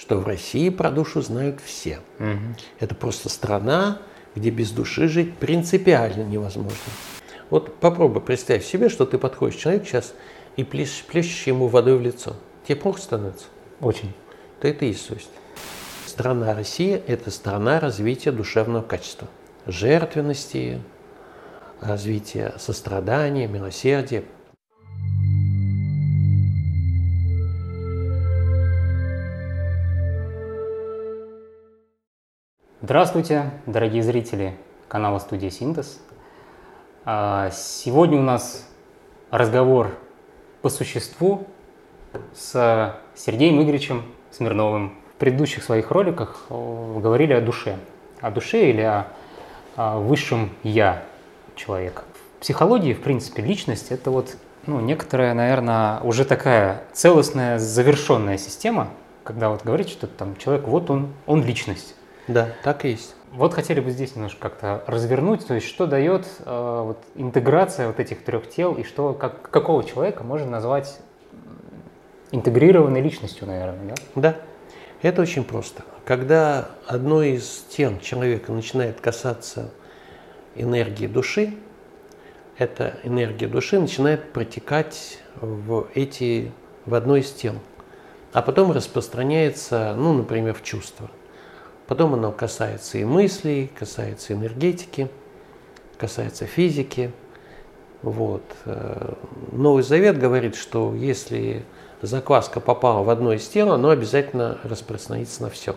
что в России про душу знают все. Угу. Это просто страна, где без души жить принципиально невозможно. Вот попробуй представь себе, что ты подходишь к человеку сейчас и плещешь, плещешь ему водой в лицо. Тебе плохо становится? Очень. То это и есть совесть. Страна Россия – это страна развития душевного качества, жертвенности, развития сострадания, милосердия. Здравствуйте, дорогие зрители канала Студия Синтез. А, сегодня у нас разговор по существу с Сергеем Игоревичем Смирновым. В предыдущих своих роликах говорили о душе. О душе или о, высшем «я» человека. В психологии, в принципе, личность – это вот ну, некоторая, наверное, уже такая целостная, завершенная система, когда вот говорить, что там человек, вот он, он личность. Да, так и есть. Вот хотели бы здесь немножко как-то развернуть, то есть что дает э, вот, интеграция вот этих трех тел и что, как, какого человека можно назвать интегрированной личностью, наверное, да? Да, это очень просто. Когда одной из тел человека начинает касаться энергии души, эта энергия души начинает протекать в эти, в одно из тел, а потом распространяется, ну, например, в чувства – Потом оно касается и мыслей, касается энергетики, касается физики. Вот. Э, Новый Завет говорит, что если закваска попала в одно из тел, оно обязательно распространится на все,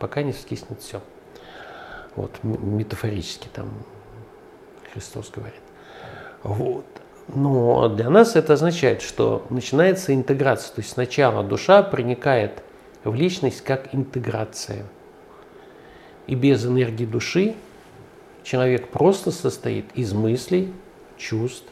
пока не скиснет все. Вот, метафорически там Христос говорит. Вот. Но для нас это означает, что начинается интеграция. То есть сначала душа проникает в личность как интеграция – и без энергии души человек просто состоит из мыслей, чувств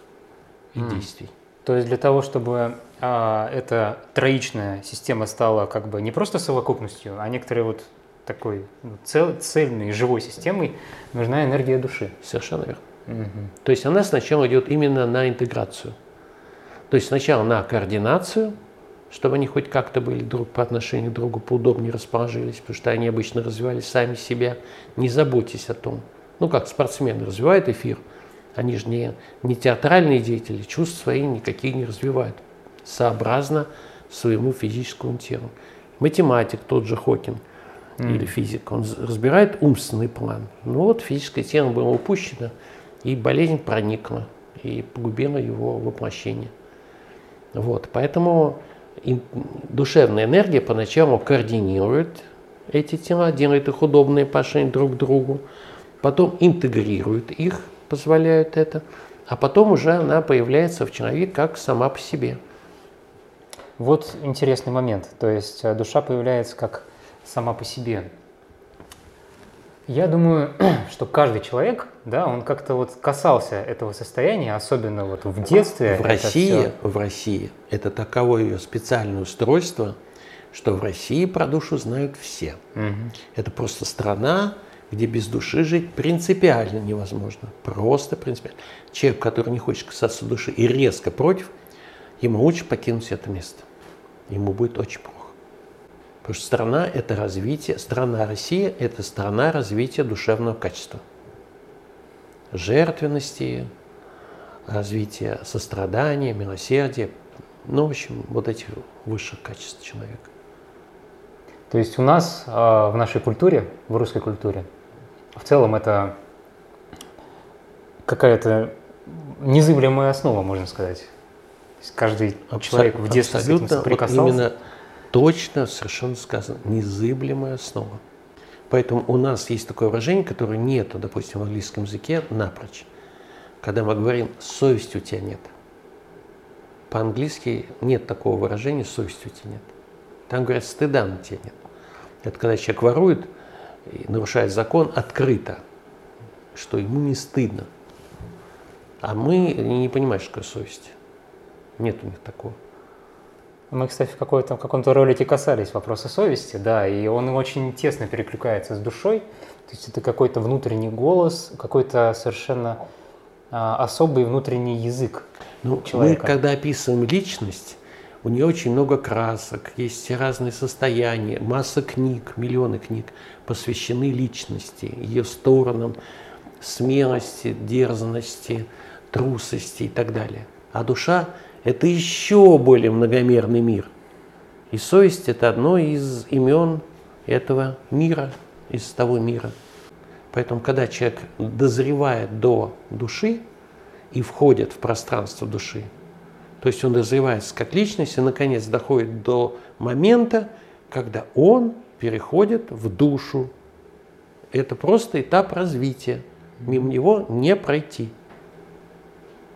и mm. действий. То есть для того, чтобы а, эта троичная система стала как бы не просто совокупностью, а некоторой вот такой ну, цел, цельной, живой системой, нужна энергия души. Совершенно верно. Угу. То есть она сначала идет именно на интеграцию. То есть сначала на координацию – чтобы они хоть как-то были друг по отношению к другу поудобнее расположились, потому что они обычно развивали сами себя. Не заботьтесь о том. Ну, как спортсмены развивают эфир, они же не, не театральные деятели, чувств свои никакие не развивают, сообразно своему физическому телу. Математик, тот же Хокин mm. или физик, он разбирает умственный план. Ну вот физическое тело было упущено, и болезнь проникла, и погубила его воплощение. Вот, поэтому душевная энергия поначалу координирует эти тела, делает их удобные по отношению друг к другу, потом интегрирует их, позволяют это, а потом уже она появляется в человеке как сама по себе. Вот интересный момент. То есть э, душа появляется как сама по себе. Я думаю, что каждый человек, да, он как-то вот касался этого состояния, особенно вот в детстве. В России, в России это таковое ее специальное устройство, что в России про душу знают все. Угу. Это просто страна, где без души жить принципиально невозможно. Просто принципиально. Человек, который не хочет касаться души и резко против, ему лучше покинуть это место. Ему будет очень плохо. Потому что страна – это развитие, страна Россия – это страна развития душевного качества. Жертвенности, развития сострадания, милосердия, ну, в общем, вот этих высших качеств человека. То есть у нас э, в нашей культуре, в русской культуре, в целом это какая-то незыблемая основа, можно сказать. Каждый Абсолютно, человек в детстве с этим соприкасался. Вот именно точно совершенно сказано, незыблемая основа. Поэтому у нас есть такое выражение, которое нет, допустим, в английском языке напрочь. Когда мы говорим «совести у тебя нет». По-английски нет такого выражения «совести у тебя нет». Там говорят «стыда на тебя нет». Это когда человек ворует и нарушает закон открыто, что ему не стыдно. А мы не понимаем, что такое совесть. Нет у них такого. Мы, кстати, в, какой-то, в каком-то ролике касались вопроса совести, да, и он очень тесно перекликается с душой. То есть это какой-то внутренний голос, какой-то совершенно а, особый внутренний язык ну, человека. Мы, когда описываем личность, у нее очень много красок, есть разные состояния, масса книг, миллионы книг посвящены личности, ее сторонам, смелости, дерзности, трусости и так далее. А душа – это еще более многомерный мир. И совесть – это одно из имен этого мира, из того мира. Поэтому, когда человек дозревает до души и входит в пространство души, то есть он развивается как личность и, наконец, доходит до момента, когда он переходит в душу. Это просто этап развития. Мимо него не пройти.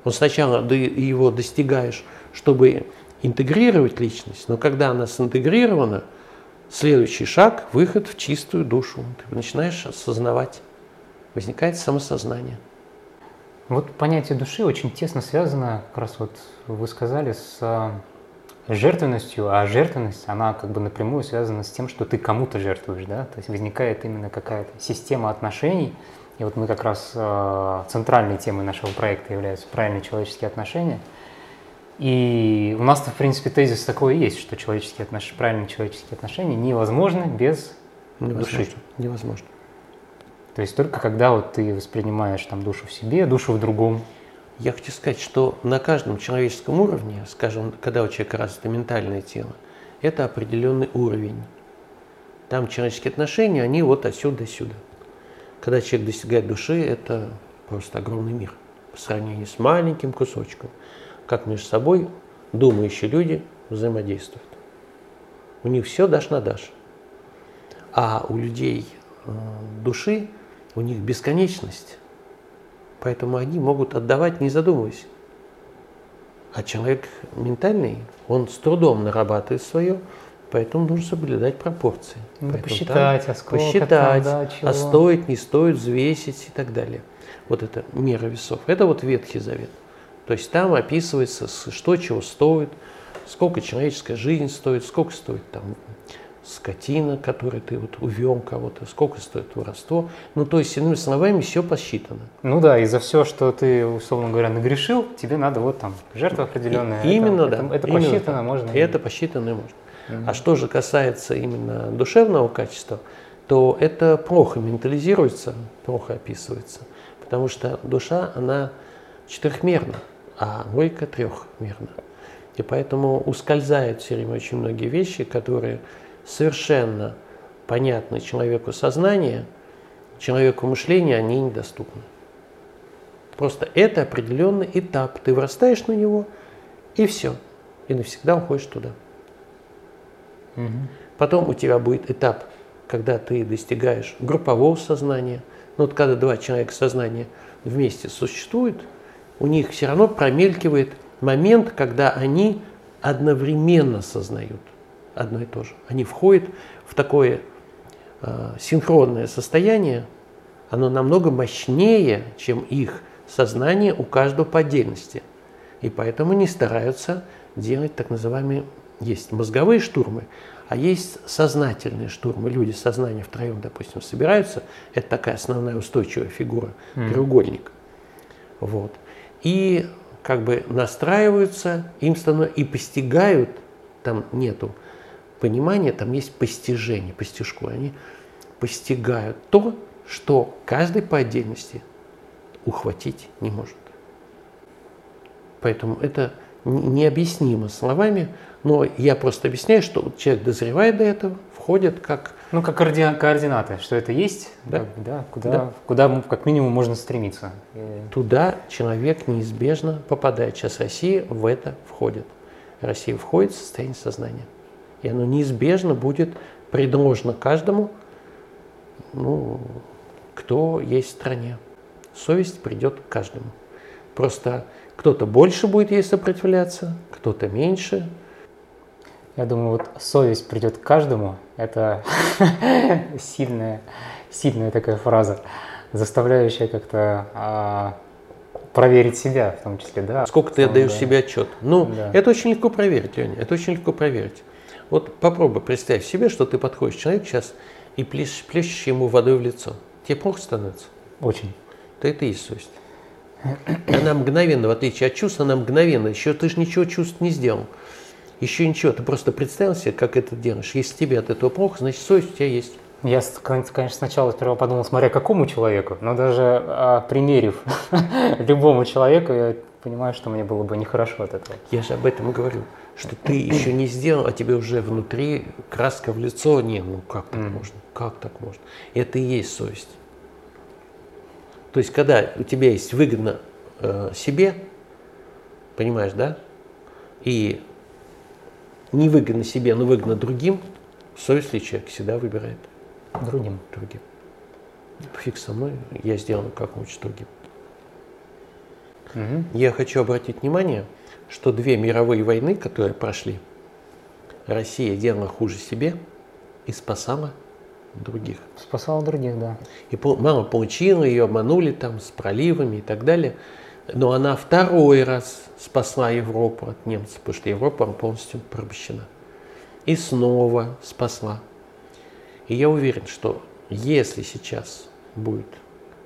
Но сначала его достигаешь, чтобы интегрировать личность, но когда она синтегрирована, следующий шаг – выход в чистую душу. Ты начинаешь осознавать, возникает самосознание. Вот понятие души очень тесно связано, как раз вот вы сказали, с а, жертвенностью, а жертвенность, она как бы напрямую связана с тем, что ты кому-то жертвуешь, да, то есть возникает именно какая-то система отношений, и вот мы как раз э, центральной темой нашего проекта являются правильные человеческие отношения. И у нас-то, в принципе, тезис такой и есть, что человеческие отнош... правильные человеческие отношения невозможны без невозможно, души. Невозможно. То есть только когда вот ты воспринимаешь там душу в себе, душу в другом. Я хочу сказать, что на каждом человеческом уровне, скажем, когда у человека развито ментальное тело, это определенный уровень. Там человеческие отношения, они вот отсюда до сюда. Когда человек достигает души, это просто огромный мир по сравнению с маленьким кусочком. Как между собой думающие люди взаимодействуют. У них все дашь на дашь. А у людей э, души, у них бесконечность. Поэтому они могут отдавать, не задумываясь. А человек ментальный, он с трудом нарабатывает свое, Поэтому нужно соблюдать пропорции. Ну, Поэтому посчитать, там, а сколько посчитать, там, да, а стоит, не стоит, взвесить и так далее. Вот это мера весов. Это вот Ветхий Завет. То есть там описывается, что чего стоит, сколько человеческая жизнь стоит, сколько стоит там скотина, которую ты вот увел кого-то, сколько стоит воровство. Ну, то есть, иными словами, все посчитано. Ну да, и за все, что ты, условно говоря, нагрешил, тебе надо вот там жертва определенная. И, именно, это, да. Это, это именно посчитано, так. можно. И это посчитано и можно. А что же касается именно душевного качества, то это плохо ментализируется, плохо описывается, потому что душа, она четырехмерна, а логика трехмерна. И поэтому ускользают все время очень многие вещи, которые совершенно понятны человеку сознания, человеку мышления, они недоступны. Просто это определенный этап. Ты вырастаешь на него, и все. И навсегда уходишь туда. Угу. Потом у тебя будет этап, когда ты достигаешь группового сознания. Ну вот когда два человека сознания вместе существуют, у них все равно промелькивает момент, когда они одновременно сознают одно и то же. Они входят в такое э, синхронное состояние, оно намного мощнее, чем их сознание у каждого по отдельности. И поэтому они стараются делать так называемые есть мозговые штурмы, а есть сознательные штурмы. Люди сознания втроем, допустим, собираются. Это такая основная устойчивая фигура, mm. треугольник. Вот. И как бы настраиваются, им становятся и постигают, там нету понимания, там есть постижение, постижку. Они постигают то, что каждый по отдельности ухватить не может. Поэтому это необъяснимо словами, но я просто объясняю, что человек дозревает до этого, входит как... Ну, как коорди... координаты, что это есть, да? Как, да, куда, да. куда как минимум можно стремиться. Туда человек неизбежно попадает. Сейчас Россия в это входит. Россия входит в состояние сознания. И оно неизбежно будет предложено каждому, ну, кто есть в стране. Совесть придет к каждому. Просто кто-то больше будет ей сопротивляться, кто-то меньше. Я думаю, вот совесть придет к каждому. Это сильная, сильная такая фраза, заставляющая как-то а, проверить себя в том числе, да. Сколько ты отдаешь да. себе отчет? Ну, да. это очень легко проверить, Леня, это очень легко проверить. Вот попробуй представь себе, что ты подходишь к человеку сейчас и плещешь, плещешь ему водой в лицо. Тебе плохо становится? Очень. То это и есть совесть. Она мгновенно, в отличие от чувств, она мгновенно, еще ты же ничего чувств не сделал. Еще ничего, ты просто представил себе, как это делаешь. Если тебе от этого плохо, значит совесть у тебя есть. Я, конечно, сначала сперва подумал, смотря какому человеку, но даже а, примерив любому человеку, я понимаю, что мне было бы нехорошо от этого. Я же об этом и говорю, что ты еще не сделал, а тебе уже внутри краска в лицо. Не, ну как так mm. можно? Как так можно? Это и есть совесть. То есть, когда у тебя есть выгодно э, себе, понимаешь, да? И невыгодно себе, но выгодно другим, совестливый человек всегда выбирает другим. Другим. Фиг со мной, я сделаю как-нибудь другим. Угу. Я хочу обратить внимание, что две мировые войны, которые прошли, Россия делала хуже себе и спасала других. Спасала других, да. И мама получила, ее обманули там с проливами и так далее. Но она второй раз спасла Европу от немцев, потому что Европа полностью порабощена. И снова спасла. И я уверен, что если сейчас будет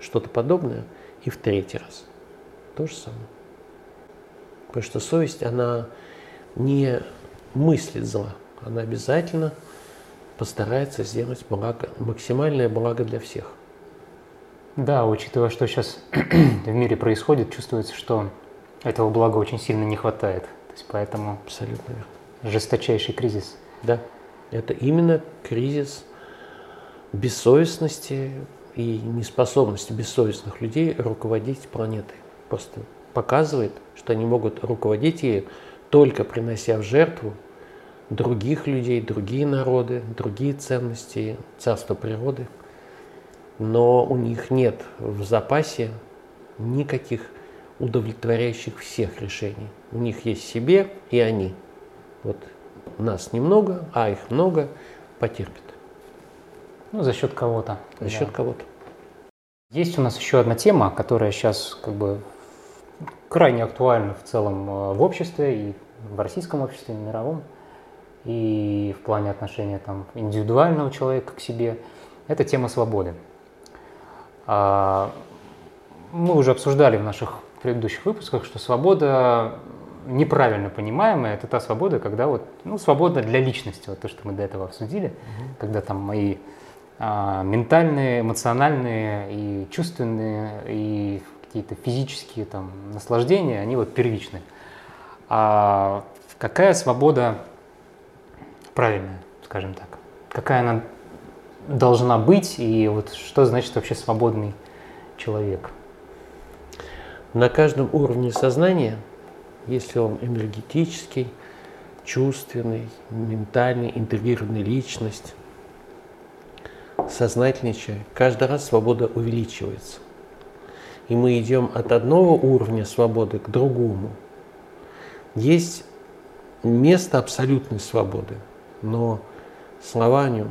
что-то подобное, и в третий раз, то же самое. Потому что совесть, она не мыслит зла, она обязательно постарается сделать благо, максимальное благо для всех. Да, учитывая, что сейчас в мире происходит, чувствуется, что этого блага очень сильно не хватает. То есть поэтому Абсолютно верно. жесточайший кризис. Да, это именно кризис бессовестности и неспособности бессовестных людей руководить планетой. Просто показывает, что они могут руководить ею только принося в жертву других людей, другие народы, другие ценности, царство природы. Но у них нет в запасе никаких удовлетворяющих всех решений. У них есть себе и они. Вот нас немного, а их много, потерпят. Ну, за счет кого-то. За да. счет кого-то. Есть у нас еще одна тема, которая сейчас как бы крайне актуальна в целом э, в обществе, и в российском обществе, и в мировом, и в плане отношения там, индивидуального человека к себе. Это тема свободы. А, мы уже обсуждали в наших предыдущих выпусках, что свобода неправильно понимаемая, это та свобода, когда вот, ну, свобода для личности, вот то, что мы до этого обсудили, угу. когда там мои а, ментальные, эмоциональные и чувственные, и какие-то физические там наслаждения, они вот первичны. А какая свобода правильная, скажем так? Какая она должна быть и вот что значит вообще свободный человек? На каждом уровне сознания, если он энергетический, чувственный, ментальный, интегрированный личность, сознательный каждый раз свобода увеличивается. И мы идем от одного уровня свободы к другому. Есть место абсолютной свободы, но слова о нем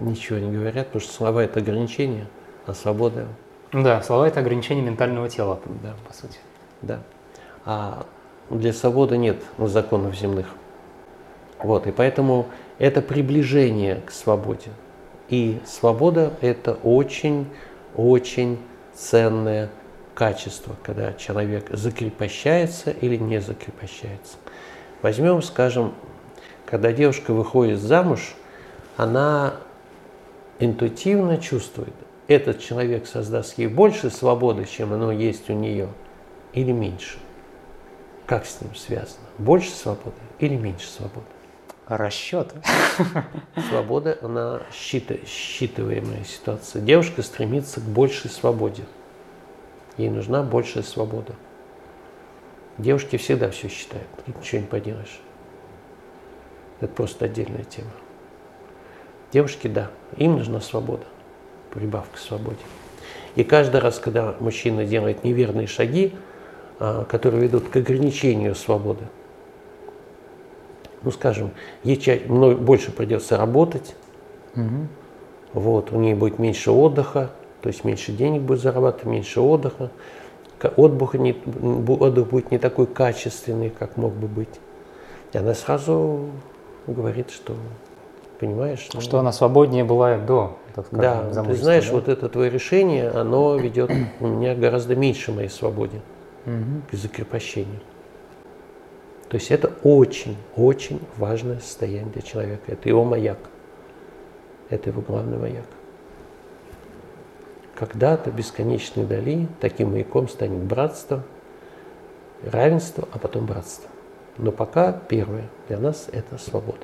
ничего не говорят, потому что слова – это ограничение, а свобода… Да, слова – это ограничение ментального тела, да, по сути. Да. А для свободы нет законов земных. Вот, и поэтому это приближение к свободе. И свобода – это очень-очень ценное качество, когда человек закрепощается или не закрепощается. Возьмем, скажем, когда девушка выходит замуж, она интуитивно чувствует, этот человек создаст ей больше свободы, чем оно есть у нее, или меньше. Как с ним связано? Больше свободы или меньше свободы? расчет. Свобода, она считываемая ситуация. Девушка стремится к большей свободе. Ей нужна большая свобода. Девушки всегда все считают, ничего не поделаешь. Это просто отдельная тема. Девушки, да, им нужна свобода, прибавка к свободе. И каждый раз, когда мужчина делает неверные шаги, а, которые ведут к ограничению свободы, ну, скажем, ей чаще, больше придется работать, угу. вот, у нее будет меньше отдыха, то есть меньше денег будет зарабатывать, меньше отдыха, отдых, не, отдых будет не такой качественный, как мог бы быть. И она сразу говорит, что, понимаешь? Ну, что она свободнее бывает до, так скажем, Да, ты знаешь, да? вот это твое решение, оно ведет у меня гораздо меньше моей свободе угу. к закрепощению. То есть это очень-очень важное состояние для человека. Это его маяк. Это его главный маяк. Когда-то бесконечной дали таким маяком станет братство, равенство, а потом братство. Но пока первое для нас это свобода.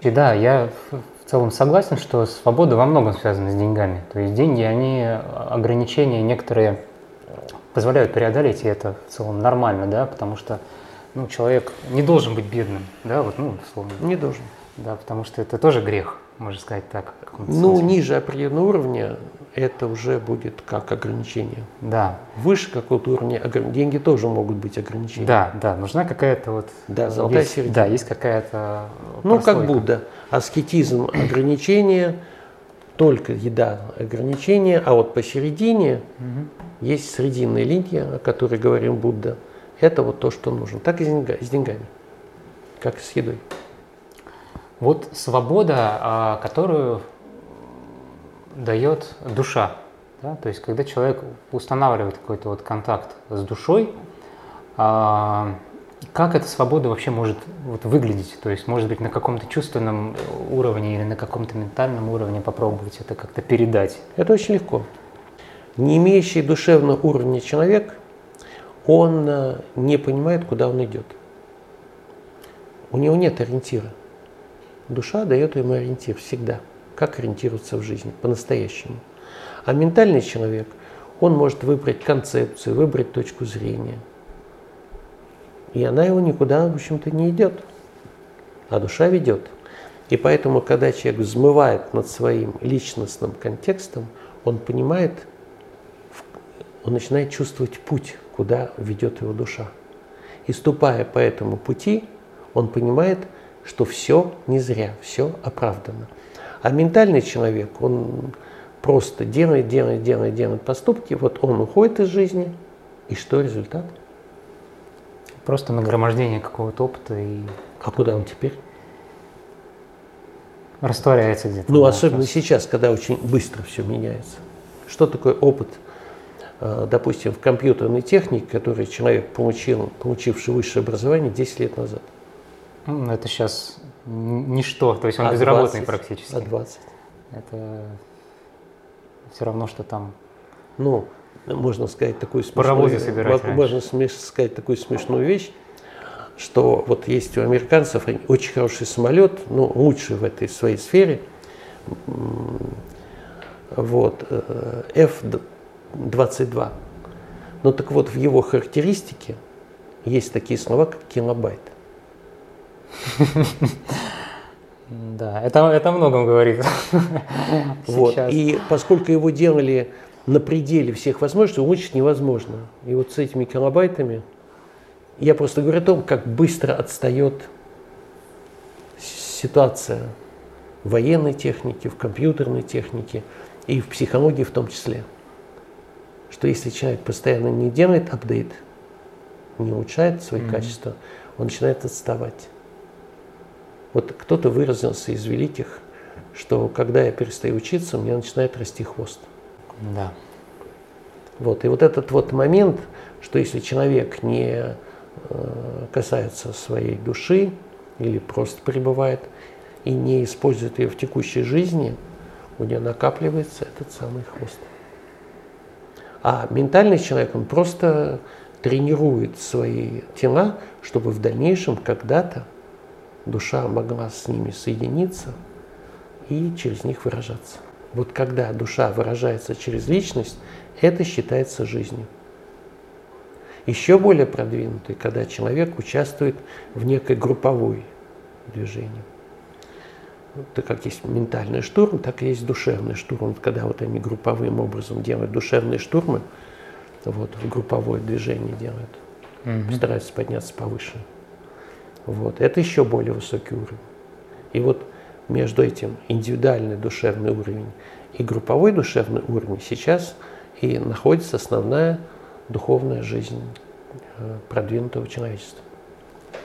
И да, я в целом согласен, что свобода во многом связана с деньгами. То есть деньги, они ограничения некоторые позволяют преодолеть, и это в целом нормально, да, потому что ну, человек не должен быть бедным, да, вот, ну, условно. Не должен. Да, потому что это тоже грех, можно сказать так. Ну, смысле. ниже определенного уровня это уже будет как ограничение. Да. Выше какого-то уровня деньги тоже могут быть ограничения. Да, да, нужна какая-то вот... Да, золотая есть, середина. Да, есть какая-то Ну, как Будда. Аскетизм – ограничение, только еда – ограничение, а вот посередине угу. есть срединная линия, о которой говорим Будда. Это вот то, что нужно. Так и с деньгами, как и с едой. Вот свобода, а, которую дает душа. Да? То есть, когда человек устанавливает какой-то вот контакт с душой, а, как эта свобода вообще может вот выглядеть? То есть, может быть, на каком-то чувственном уровне или на каком-то ментальном уровне попробовать это как-то передать? Это очень легко. Не имеющий душевного уровня человек, он э, не понимает, куда он идет. У него нет ориентира. Душа дает ему ориентир всегда, как ориентироваться в жизни по-настоящему. А ментальный человек, он может выбрать концепцию, выбрать точку зрения. И она его никуда, в общем-то, не идет. А душа ведет. И поэтому, когда человек взмывает над своим личностным контекстом, он понимает, он начинает чувствовать путь, куда ведет его душа. И ступая по этому пути, он понимает, что все не зря, все оправдано. А ментальный человек, он просто делает, делает, делает, делает поступки, вот он уходит из жизни, и что результат? Просто нагромождение какого-то опыта и... А куда он теперь? Растворяется где-то. Ну, да, особенно просто. сейчас, когда очень быстро все меняется. Что такое опыт, э, допустим, в компьютерной технике, который человек получил, получивший высшее образование 10 лет назад? Ну, это сейчас ничто, то есть он а безработный 20, практически. А 20? Это все равно, что там... Ну, можно сказать такую смешную, собирать можно сказать такую смешную вещь, что вот есть у американцев очень хороший самолет, ну, лучший в этой своей сфере, вот, э, F-22. Ну так вот, в его характеристике есть такие слова, как килобайт. Да, это, это многом говорит. Вот. И поскольку его делали на пределе всех возможностей, улучшить невозможно. И вот с этими килобайтами я просто говорю о том, как быстро отстает ситуация в военной технике, в компьютерной технике и в психологии в том числе. Что если человек постоянно не делает апдейт, не улучшает свои mm-hmm. качества, он начинает отставать. Вот кто-то выразился из великих, что когда я перестаю учиться, у меня начинает расти хвост. Да. Вот. И вот этот вот момент, что если человек не э, касается своей души или просто пребывает и не использует ее в текущей жизни, у него накапливается этот самый хвост. А ментальный человек, он просто тренирует свои тела, чтобы в дальнейшем когда-то душа могла с ними соединиться и через них выражаться. Вот когда душа выражается через личность, это считается жизнью. Еще более продвинутый, когда человек участвует в некой групповой движении. Так как есть ментальный штурм, так и есть душевный штурм. Когда вот они групповым образом делают душевные штурмы, вот в групповое движение делают, mm-hmm. стараются подняться повыше. Вот. Это еще более высокий уровень. И вот между этим индивидуальный душевный уровень и групповой душевный уровень сейчас и находится основная духовная жизнь э, продвинутого человечества.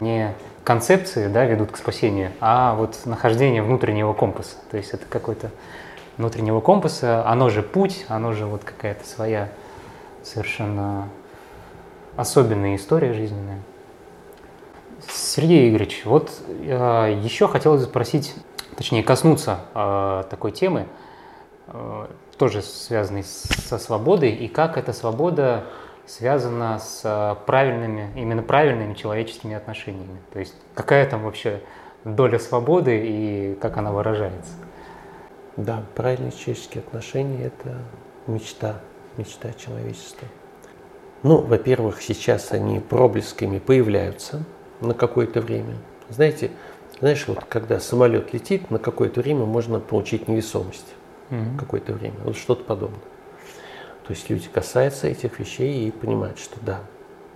Не концепции да, ведут к спасению, а вот нахождение внутреннего компаса. То есть это какой-то внутреннего компаса, оно же путь, оно же вот какая-то своя совершенно особенная история жизненная. Сергей Игоревич, вот э, еще хотелось спросить, точнее коснуться э, такой темы, э, тоже связанной со свободой, и как эта свобода связана с э, правильными, именно правильными человеческими отношениями. То есть какая там вообще доля свободы и как она выражается? Да, правильные человеческие отношения – это мечта, мечта человечества. Ну, во-первых, сейчас они проблесками появляются на какое-то время. Знаете, знаешь, вот когда самолет летит, на какое-то время можно получить невесомость. Mm-hmm. Какое-то время. Вот что-то подобное. То есть люди касаются этих вещей и понимают, что да,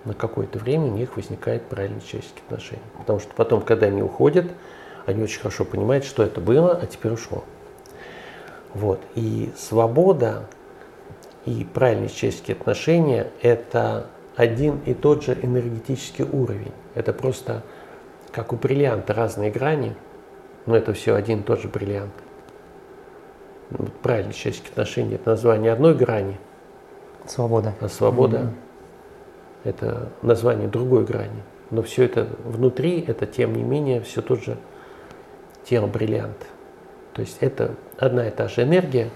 на какое-то время у них возникает правильные человеческие отношения. Потому что потом, когда они уходят, они очень хорошо понимают, что это было, а теперь ушло. Вот. И свобода и правильные человеческие отношения – это один и тот же энергетический уровень. Это просто как у бриллианта разные грани, но это все один и тот же бриллиант. Правильные человеческие отношения – это название одной грани. Свобода. А свобода mm-hmm. – это название другой грани. Но все это внутри, это тем не менее все тот же тело бриллиант. То есть это одна и та же энергия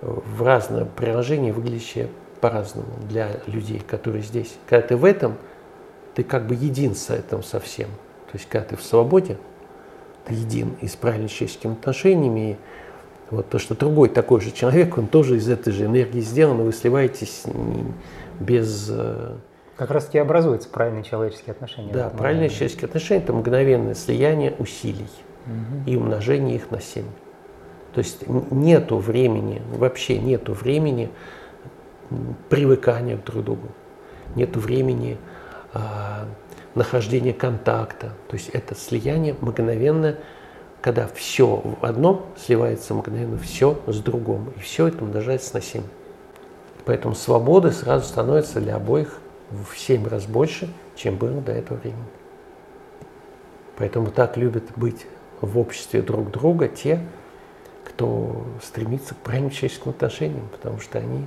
в разном приложении, выглядящая по-разному для людей, которые здесь. Когда ты в этом, ты как бы един с этим совсем. То есть когда ты в свободе, ты един и с правильными человеческими отношениями. И вот то, что другой такой же человек, он тоже из этой же энергии сделан, и вы сливаетесь без... Э, как раз таки образуются правильные человеческие отношения. Да, правильные человеческие отношения – это мгновенное слияние усилий угу. и умножение их на 7. То есть нету времени, вообще нету времени привыкания друг к другу, нету времени а, нахождения контакта. То есть это слияние мгновенно, когда все в одном сливается мгновенно все с другом. И все это умножается на 7. Поэтому свободы сразу становится для обоих в 7 раз больше, чем было до этого времени. Поэтому так любят быть в обществе друг друга те, кто стремится к правильным человеческим отношениям, потому что они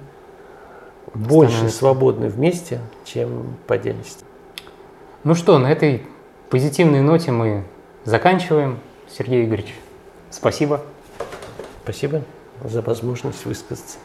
больше свободны вместе, чем по отдельности. Ну что, на этой позитивной ноте мы заканчиваем. Сергей Игоревич, спасибо. Спасибо за возможность высказаться.